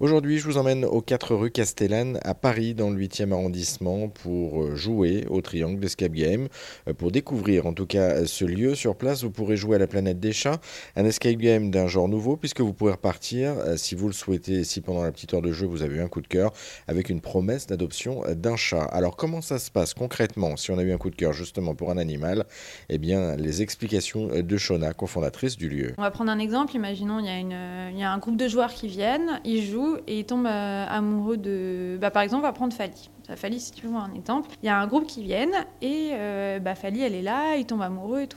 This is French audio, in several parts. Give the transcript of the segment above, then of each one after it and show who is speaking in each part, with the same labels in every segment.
Speaker 1: Aujourd'hui, je vous emmène aux 4 rue Castellane à Paris, dans le 8e arrondissement, pour euh, jouer au Triangle d'Escape Game. Euh, pour découvrir en tout cas ce lieu, sur place, vous pourrez jouer à la planète des chats, un escape game d'un genre nouveau, puisque vous pourrez repartir, euh, si vous le souhaitez, si pendant la petite heure de jeu vous avez eu un coup de cœur, avec une promesse d'adoption d'un chat. Alors, comment ça se passe concrètement si on a eu un coup de cœur justement pour un animal? Eh bien, les explications de Shona, cofondatrice du lieu.
Speaker 2: On va prendre un exemple. Imaginons, il y y a un groupe de joueurs qui viennent, ils jouent et il tombe euh, amoureux de. Bah, par exemple, va prendre Fali. Fali, si tu veux un exemple, il y a un groupe qui viennent et euh, bah, Fali, elle est là, il tombe amoureux et tout.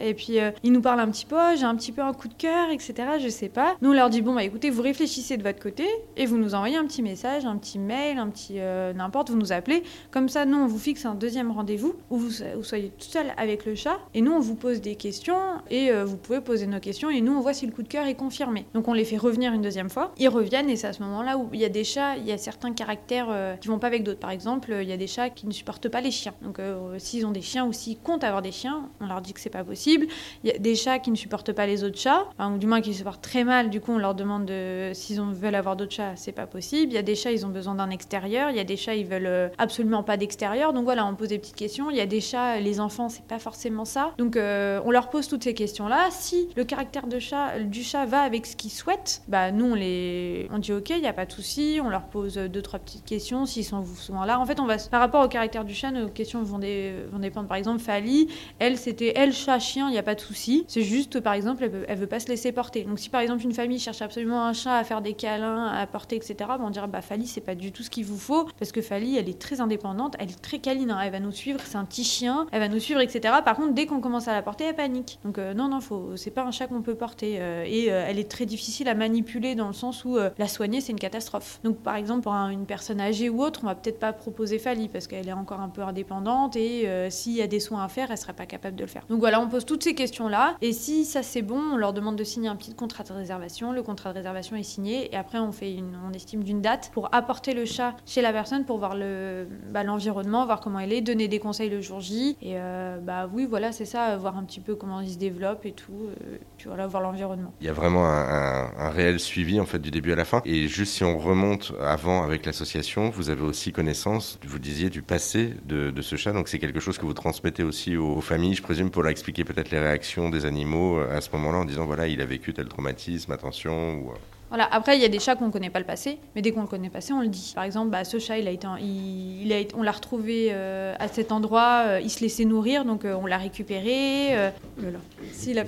Speaker 2: Et puis, euh, il nous parle un petit peu, j'ai un petit peu un coup de cœur, etc. Je sais pas. Nous, on leur dit, bon, bah écoutez, vous réfléchissez de votre côté et vous nous envoyez un petit message, un petit mail, un petit n'importe, vous nous appelez. Comme ça, nous, on vous fixe un deuxième rendez-vous où vous, vous, soyez tout seul avec le chat et nous, on vous pose des questions et vous pouvez poser nos questions et nous, on voit si le coup de cœur est confirmé. Donc, on les fait revenir une deuxième fois. Ils reviennent et c'est à ce moment-là où il y a des chats, il y a certains caractères euh, qui vont pas avec d'autres. Par exemple, il y a des chats qui ne supportent pas les chiens. Donc euh, s'ils ont des chiens ou s'ils comptent avoir des chiens, on leur dit que c'est pas possible. Il y a des chats qui ne supportent pas les autres chats, ou du moins qui supportent très mal. Du coup, on leur demande de, s'ils veulent avoir d'autres chats, c'est pas possible. Il y a des chats, ils ont besoin d'un extérieur. Il y a des chats, ils veulent euh, absolument pas d'extérieur. Donc voilà, on pose des petites questions. Il y a des chats, les enfants, c'est pas forcément ça. Donc on leur pose toutes ces questions-là. Si le caractère de chat, du chat va avec ce qu'ils souhaitent, bah nous on les, on dit ok, il n'y a pas de souci, on leur pose deux, trois petites questions s'ils sont là. En fait, on va, par rapport au caractère du chat, nos questions vont, dépendre. Par exemple, Fali, elle, c'était elle, chat, chien, il n'y a pas de souci. C'est juste, par exemple, elle veut, veut pas se laisser porter. Donc, si par exemple une famille cherche absolument un chat à faire des câlins, à porter, etc., bah, on dirait, bah, Fali, c'est pas du tout ce qu'il vous faut, parce que Fali, elle est très indépendante, elle est très câline, hein. elle va nous suivre, c'est un petit chien, elle va nous suivre, etc. Par contre, dès qu'on commence à la porter, elle panique. Donc, euh, non, non, faut, c'est pas un chat qu'on peut porter. Euh, et euh, elle est très difficile à manipuler dans le sens où la soigner, c'est une catastrophe. Donc par exemple pour une personne âgée ou autre, on va peut-être pas proposer Fali parce qu'elle est encore un peu indépendante et euh, s'il y a des soins à faire, elle serait pas capable de le faire. Donc voilà, on pose toutes ces questions-là et si ça c'est bon, on leur demande de signer un petit contrat de réservation. Le contrat de réservation est signé et après on fait une, on estime d'une date pour apporter le chat chez la personne pour voir le bah, l'environnement, voir comment elle est, donner des conseils le jour J et euh, bah oui voilà c'est ça, voir un petit peu comment il se développe et tout, euh, puis voilà voir l'environnement.
Speaker 1: Il y a vraiment un, un réel suivi en fait du début à la fin et juste si on remonte avant avec l'association, vous avez aussi connaissance, vous disiez, du passé de, ce chat. Donc c'est quelque chose que vous transmettez aussi aux, familles, je présume, pour leur expliquer peut-être les réactions des animaux euh, à ce moment-là en disant voilà, il a vécu tel traumatisme, attention. Ou...
Speaker 2: Voilà. Après, il y a des chats qu'on ne connaît pas le passé, mais dès qu'on le connaît le passé, on le dit. Par exemple, bah, ce chat, il a été, il, a on l'a retrouvé euh, à cet endroit, euh, il se laissait nourrir, donc euh, on l'a récupéré.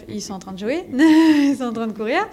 Speaker 2: Ils sont en train de jouer, ils sont en train de courir.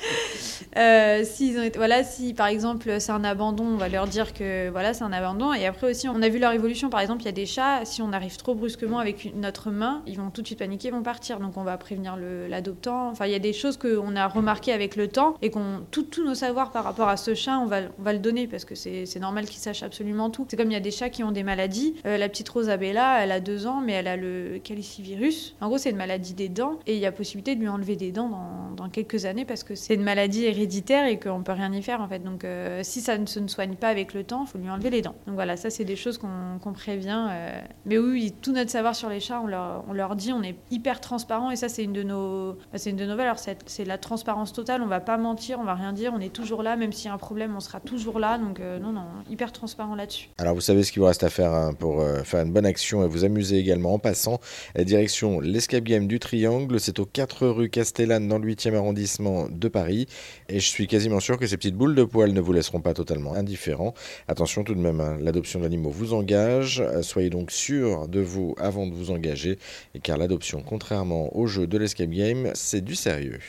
Speaker 2: si, ont voilà, si par exemple c'est un abandon, on va leur dire que voilà, c'est un abandon. Et après aussi, on a vu leur évolution. Par exemple, il y a des chats, si on arrive trop brusquement avec notre main, ils vont tout de suite paniquer, ils vont partir. Donc on va prévenir l'adoptant. Enfin, il y a des choses qu'on a remarquées avec le temps et qu'on tous nos par rapport à ce chat, on va, le donner parce que c'est normal qu'il sache absolument tout. C'est comme il y a des chats qui ont des maladies. Euh, la petite Rosabella, elle a deux ans, mais elle a le calicivirus. En gros, c'est une maladie des dents et il y a possibilité de lui enlever des dents dans, quelques années parce que c'est une maladie héréditaire et qu'on peut rien y faire en fait. Donc, euh, si ça ne se ne soigne pas avec le temps, il faut lui enlever les dents. Donc voilà, ça c'est des choses qu'on prévient. Euh. Mais oui, tout notre savoir sur les chats, on leur, dit, on est hyper transparent et ça c'est une de nos, bah, une de nos valeurs. C'est la transparence totale. On va pas mentir, on va rien dire. On est toujours là, même s'il y a un problème, on sera toujours là. Donc euh, non, non, hyper transparent là-dessus.
Speaker 1: Alors vous savez ce qu'il vous reste à faire hein, pour euh, faire une bonne action et vous amuser également en passant. La direction l'Escape Game du Triangle, c'est aux 4 rue Castellane dans le 8e arrondissement de Paris. Et je suis quasiment sûr que ces petites boules de poils ne vous laisseront pas totalement indifférents. Attention tout de même, hein, l'adoption d'animaux vous engage. Soyez donc sûr de vous avant de vous engager, car l'adoption, contrairement au jeu de l'Escape Game, c'est du sérieux.